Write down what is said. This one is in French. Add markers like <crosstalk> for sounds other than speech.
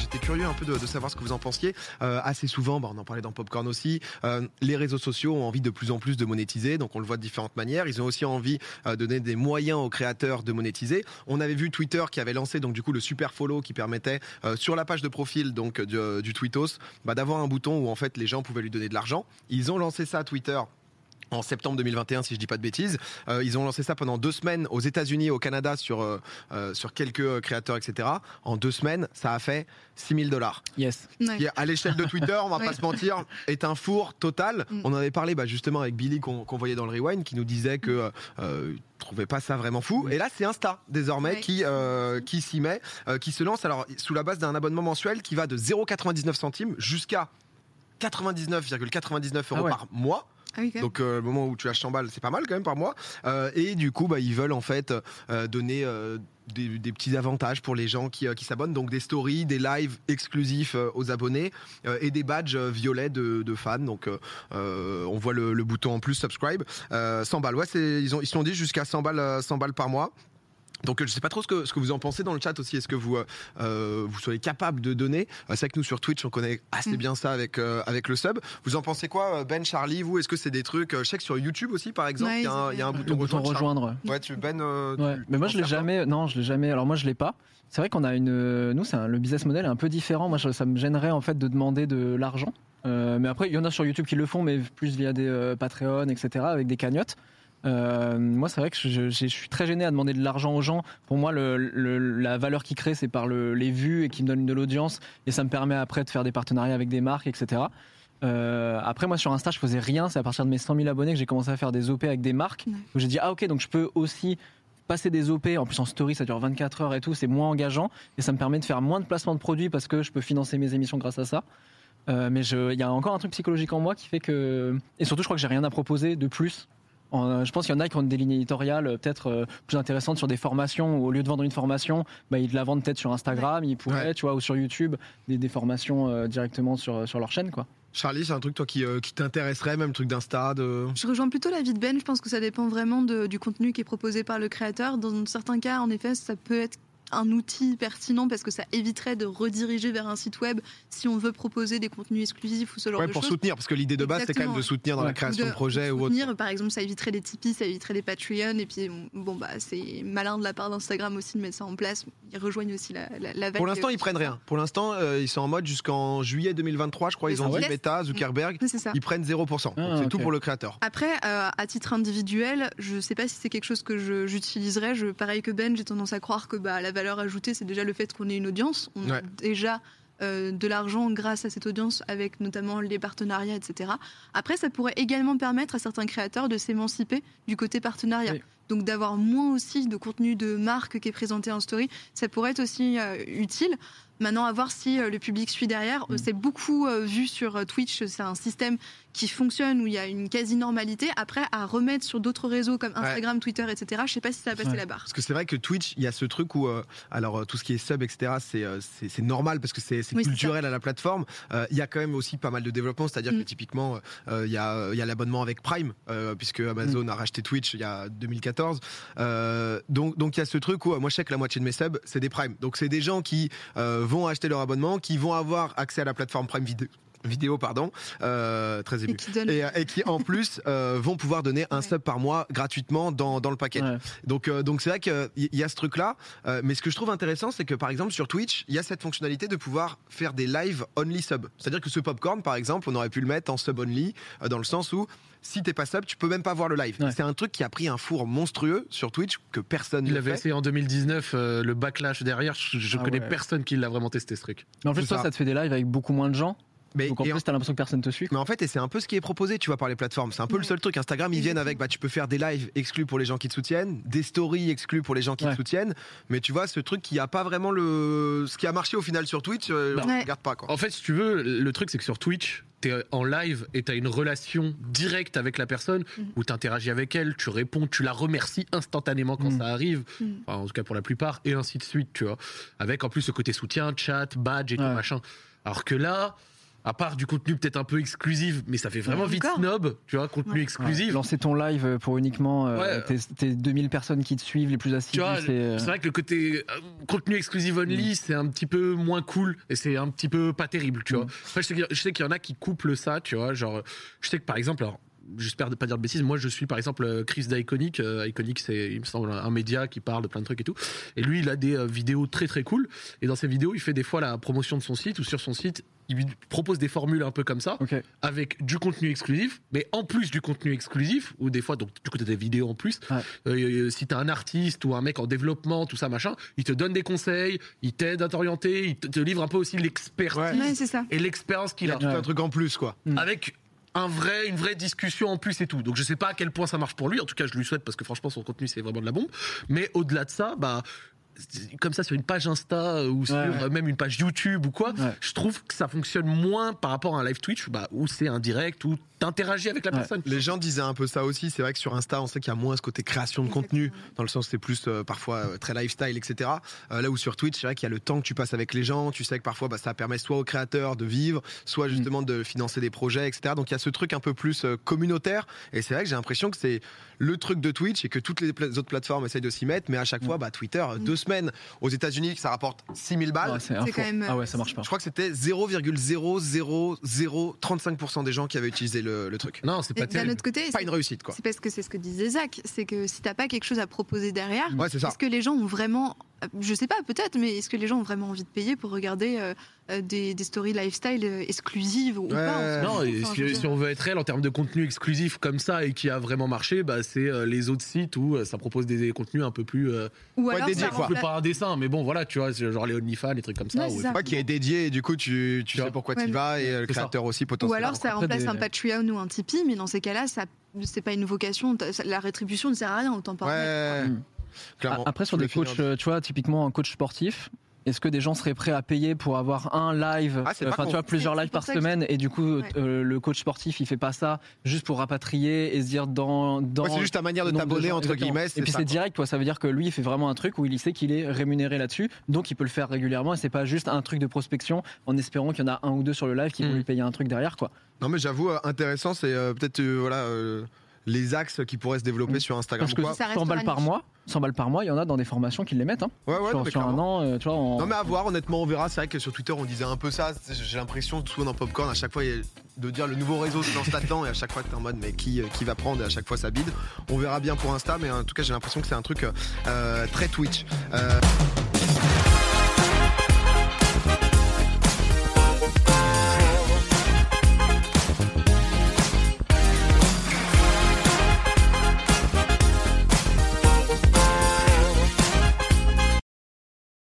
J'étais curieux un peu de, savoir ce que vous en pensiez. Euh, assez souvent, bah, on en parlait dans Popcorn aussi, euh, les réseaux sociaux ont envie de plus en plus de monétiser, donc on le voit de différentes manières. Ils ont aussi envie euh, de donner des moyens aux créateurs de monétiser. On avait vu Twitter qui avait lancé donc du coup le super follow qui permettait sur la page de profil donc du, du Tweetos bah, d'avoir un bouton où en fait les gens pouvaient lui donner de l'argent. Ils ont lancé ça à Twitter en septembre 2021, si je dis pas de bêtises. Euh, ils ont lancé ça pendant deux semaines aux États-Unis, au Canada, sur euh, euh, sur quelques créateurs, etc. En deux semaines, ça a fait 6000 dollars. Yes. Ouais. Qui, à l'échelle de Twitter, on va Ouais. pas se mentir, est un four total. Mm. On en avait parlé bah, justement avec Billy qu'on voyait dans le rewind, qui nous disait que euh, trouvait pas ça vraiment fou. Et là, c'est Insta désormais Ouais. qui euh, qui s'y met, euh, qui se lance alors sous la base d'un abonnement mensuel qui va de 0,99 centimes jusqu'à 99,99 euros Ah ouais. par mois. Ah. Donc euh, le moment où tu lâches 100 balles, c'est pas mal quand même par mois. Euh, et du coup, bah, ils veulent en fait euh, donner des, petits avantages pour les gens qui, s'abonnent. Donc des stories, des lives exclusifs aux abonnés et des badges violets de, fans. Donc on voit le, bouton en plus subscribe. Euh, 100 balles. Ouais, ils se sont dit jusqu'à 100 balles, euh, 100 balles par mois. Donc euh, je sais pas trop ce que, ce que vous en pensez dans le chat aussi. Est-ce que vous euh, euh, vous soyez capable de donner? C'est vrai que nous sur Twitch on connaît assez Mm. bien ça avec euh, avec le sub. Vous en pensez quoi, Ben, Charlie Vous? Est-ce que c'est des trucs Je sais que sur YouTube aussi par exemple, Ouais, il y, a un- ils il y a un bouton bouton rejoindre. rejoindre. Ouais, tu Ben. euh, Ouais. tu- Mais moi je l'ai jamais. Non, je l'ai jamais. Alors moi je l'ai pas. C'est vrai qu'on a une. Nous, c'est un- le business model est un peu différent. Moi, ça me gênerait en fait de demander de l'argent. Euh, mais après, il y en a sur YouTube qui le font, mais plus via des euh, Patreon, etc., avec des cagnottes. Euh, moi, c'est vrai que je, je- je suis très gêné à demander de l'argent aux gens. Pour moi, le, le- la valeur qu'ils créent, c'est par le- les vues et qui me donnent de l'audience. Et ça me permet après de faire des partenariats avec des marques, etc. Euh, après, moi, sur Insta, je faisais rien. C'est à partir de mes 100 000 abonnés que j'ai commencé à faire des OP avec des marques. Ouais. Où j'ai dit, ah ok, donc je peux aussi passer des OP. En plus, en story, ça dure 24 heures et tout. C'est moins engageant. Et ça me permet de faire moins de placements de produits parce que je peux financer mes émissions grâce à ça. Euh, mais il y a encore un truc psychologique en moi qui fait que. Et surtout, je crois que j'ai rien à proposer de plus. En, euh, je pense qu'il y en a qui ont des lignes éditoriales euh, peut-être euh, plus intéressantes sur des formations où au lieu de vendre une formation, bah, ils la vendent peut-être sur Instagram, ils pourraient, Ouais. tu vois, ou sur YouTube, des, des formations euh, directement sur, sur leur chaîne, quoi. Charlie, c'est un truc toi qui, euh, qui t'intéresserait, même le truc d'Insta, de. Je rejoins plutôt l'avis de Ben. Je pense que ça dépend vraiment de- du contenu qui est proposé par le créateur. Dans certains cas, en effet, ça peut être un outil pertinent parce que ça éviterait de rediriger vers un site web si on veut proposer des contenus exclusifs ou ce genre Ouais, de pour choses. soutenir, parce que l'idée de base, c'est quand même de soutenir dans la création de, de projets ou autre. soutenir, par exemple, ça éviterait des Tipeee, ça éviterait des Patreon, et puis bon bah c'est malin de la part d'Instagram aussi de mettre ça en place. Ils rejoignent aussi la, la, la vague Pour l'instant, ils prennent rien. Pour l'instant, euh, ils sont en mode jusqu'en juillet 2023, je crois. Ils ont dit Meta, Zuckerberg, ça. ils prennent 0%. Donc Ah, c'est tout pour le créateur. Après, euh, à titre individuel, je sais pas si c'est quelque chose que je- j'utiliserais. Je, pareil que Ben, j'ai tendance à croire que bah, la valeur ajoutée, c'est déjà le fait qu'on ait une audience. On a déjà euh, de l'argent grâce à cette audience, avec notamment les partenariats, etc. Après, ça pourrait également permettre à certains créateurs de s'émanciper du côté partenariat. Oui. Donc d'avoir moins aussi de contenu de marque qui est présenté en story, ça pourrait être aussi euh, utile. Maintenant, à voir si euh, le public suit derrière. Mm. C'est beaucoup euh, vu sur euh, Twitch. C'est un système qui fonctionne où il y a une quasi-normalité. Après, à remettre sur d'autres réseaux comme Instagram, Twitter, etc., je sais pas si ça va passer Ouais. la barre. Parce que c'est vrai que Twitch, il y a ce truc où, euh, alors euh, tout ce qui est sub, etc., c'est euh, normal parce que c'est Oui, culturel à la plateforme. Euh, Il y a quand même aussi pas mal de développement, c'est-à-dire Mm. que typiquement, euh, il y a, il y a l'abonnement avec Prime, euh, puisque Amazon a racheté Twitch il y a 2014. Euh, donc donc il y a ce truc où euh, moi je sais que la moitié de mes subs c'est des Prime. Donc c'est des gens qui euh, vont acheter leur abonnement, qui vont avoir accès à la plateforme Prime Vidéo, vidéo pardon, euh, très ému Et qui donne. et, euh, et qui en <laughs> plus euh, vont pouvoir donner un Ouais. sub par mois gratuitement dans, dans le paquet. Ouais. Donc euh, donc c'est vrai qu'il y a ce truc là, mais ce que je trouve intéressant c'est que par exemple sur Twitch il y a cette fonctionnalité de pouvoir faire des live only sub. C'est-à-dire que ce popcorn par exemple on aurait pu le mettre en sub only euh, dans le sens où si t'es pas sub tu peux même pas voir le live. Ouais. C'est un truc qui a pris un four monstrueux sur Twitch que personne Il ne avait fait. essayé en 2019, euh, le backlash derrière, je, je Ah connais ouais. personne qui l'a vraiment testé ce truc. Mais en C'est toi, ça. ça te fait des lives avec beaucoup moins de gens. Mais, donc en plus, t'as l'impression que personne te suit. Mais en fait, et c'est un peu ce qui est proposé, tu vois, par les plateformes. C'est un peu le Ouais. seul truc. Instagram, ils viennent avec, bah, tu peux faire des lives exclus pour les gens qui te soutiennent, des stories exclus pour les gens qui Ouais. te soutiennent. Mais tu vois, ce truc qui a pas vraiment le, ce qui a marché au final sur Twitch, euh, on Ouais. regarde pas, quoi. En fait, si tu veux, le truc c'est que sur Twitch, t'es en live et t'as une relation directe avec la personne Mhm. où t'interagis avec elle, tu réponds, tu la remercies instantanément quand Mhm. ça arrive. Enfin, en tout cas pour la plupart, et ainsi de suite, tu vois. Avec en plus ce côté soutien, chat, badge et tout Ouais. machin. Alors que là, À part du contenu peut-être un peu exclusif, mais ça fait vraiment vite snob, tu vois, contenu Ouais. exclusif. Ouais, lancer ton live pour uniquement euh, Ouais. tes, tes 2000 personnes qui te suivent, les plus vois, c'est, euh, c'est vrai que le côté euh, contenu exclusif only, c'est un petit peu moins cool et c'est un petit peu pas terrible, tu vois. Mm. Après, je sais qu'il y a- je sais qu'il y en a qui couplent ça, tu vois. Genre, je sais que par exemple, alors, j'espère ne pas dire de bêtises, moi je suis par exemple euh, Chris d'Iconic. Euh, Iconic, c'est, il me semble, un média qui parle de plein de trucs et tout. Et lui, il a des euh, vidéos très très cool. Et dans ses vidéos, il fait des fois la promotion de son site ou sur son site, il lui propose des formules un peu comme ça avec du contenu exclusif, mais en plus du contenu exclusif, ou des fois, donc du coup, t'as des vidéos en plus. Ouais. Euh, si t'as un artiste ou un mec en développement, tout ça, machin, il te donne des conseils, il t'aide à t'orienter, il te, te livre un peu aussi l'expertise Ouais. Ouais, c'est ça. et l'expérience qu'il a. Tout un truc en plus, quoi. Avec un vrai, une vraie discussion en plus et tout. Donc je sais pas à quel point ça marche pour lui. En tout cas, je lui souhaite parce que franchement, son contenu, c'est vraiment de la bombe. Mais au-delà de ça, bah. C'est- Comme ça sur une page Insta euh, ou sur Ouais. euh, même une page YouTube ou quoi, Ouais. je trouve que ça fonctionne moins par rapport à un live Twitch bah, où c'est un direct, où t'interagis avec la Ouais. personne. Les gens disaient un peu ça aussi. C'est vrai que sur Insta, on sait qu'il y a moins ce côté création de contenu, dans le sens c'est plus euh, parfois euh, très lifestyle, etc. Euh, là où sur Twitch, c'est vrai qu'il y a le temps que tu passes avec les gens. Tu sais que parfois, bah, ça permet soit aux créateurs de vivre, soit justement de financer des projets, etc. Donc il y a ce truc un peu plus euh, communautaire. Et c'est vrai que j'ai l'impression que c'est le truc de Twitch et que toutes les pla- autres plateformes essayent de s'y mettre. Mais à chaque fois, bah, Twitter, deux semaines aux États-Unis, ça rapporte 6000 balles. Ouais, c'est quand même, Ah ouais, ça marche pas. Je crois que c'était 0,00035% des gens qui avaient utilisé le, le truc. Non, c'est pas d'un terrible. autre côté, Pas c'est une réussite, quoi. c'est parce que c'est ce que disait Zach, c'est que si t'as pas quelque chose à proposer derrière, Ouais, est-ce que les gens ont vraiment, je sais pas, peut-être, mais est-ce que les gens ont vraiment envie de payer pour regarder euh, euh, des, des stories lifestyle euh, exclusives ou Ouais. pas Non, Enfin, si, on veut être réel en termes de contenu exclusif comme ça et qui a vraiment marché, bah, c'est euh, les autres sites où euh, ça propose des, des contenus un peu plus. Euh, Ou Ouais, alors dédié, ça quoi. un peu remplace- pas un dessin, mais bon, voilà, tu vois, genre les OnlyFans, les trucs comme ça. Ouais, ça. Ouais, qui est dédié et du coup tu, sais pourquoi Ouais, tu vas et le c'est ça. créateur aussi Ou potentiellement. alors ça remplace des- un Patreon ou un Tipeee, mais dans ces cas-là, ça c'est pas une vocation, la rétribution ne sert à rien, autant pas. Ouais. Clairement. Après, sur des coachs, finir. euh, tu vois, typiquement un coach sportif, est-ce que des gens seraient prêts à payer pour avoir un live, Ah, euh, enfin, tu vois, plusieurs lives par semaine, et du coup, Ouais. euh, le coach sportif, il fait pas ça juste pour rapatrier et se dire dans. dans Ouais, c'est juste ta manière de t'abonner entre exactement. guillemets. Et puis c'est direct, quoi. Ça veut dire que lui, il fait vraiment un truc où il sait qu'il est rémunéré là-dessus, donc il peut le faire régulièrement. Et c'est pas juste un truc de prospection en espérant qu'il y en a un ou deux sur le live qui vont Mm. lui payer un truc derrière, quoi. Non mais j'avoue intéressant, c'est euh, peut-être euh, voilà euh, les axes qui pourraient se développer Mm. sur Instagram Parce ou que quoi. Ça 100 balles par mois, 100 balles par mois, il y en a dans des formations qui les mettent. Hein. Ouais ouais, sur non, sur un an, euh, tu vois. en- Non mais à voir, honnêtement on verra. C'est vrai que sur Twitter on disait un peu ça. J'ai l'impression souvent dans Popcorn à chaque fois il y a- de dire le nouveau réseau se lance là-dedans et à chaque fois t'es en mode mais qui euh, qui va prendre et à chaque fois ça bide. On verra bien pour Insta mais en tout cas j'ai l'impression que c'est un truc euh, très Twitch. Euh,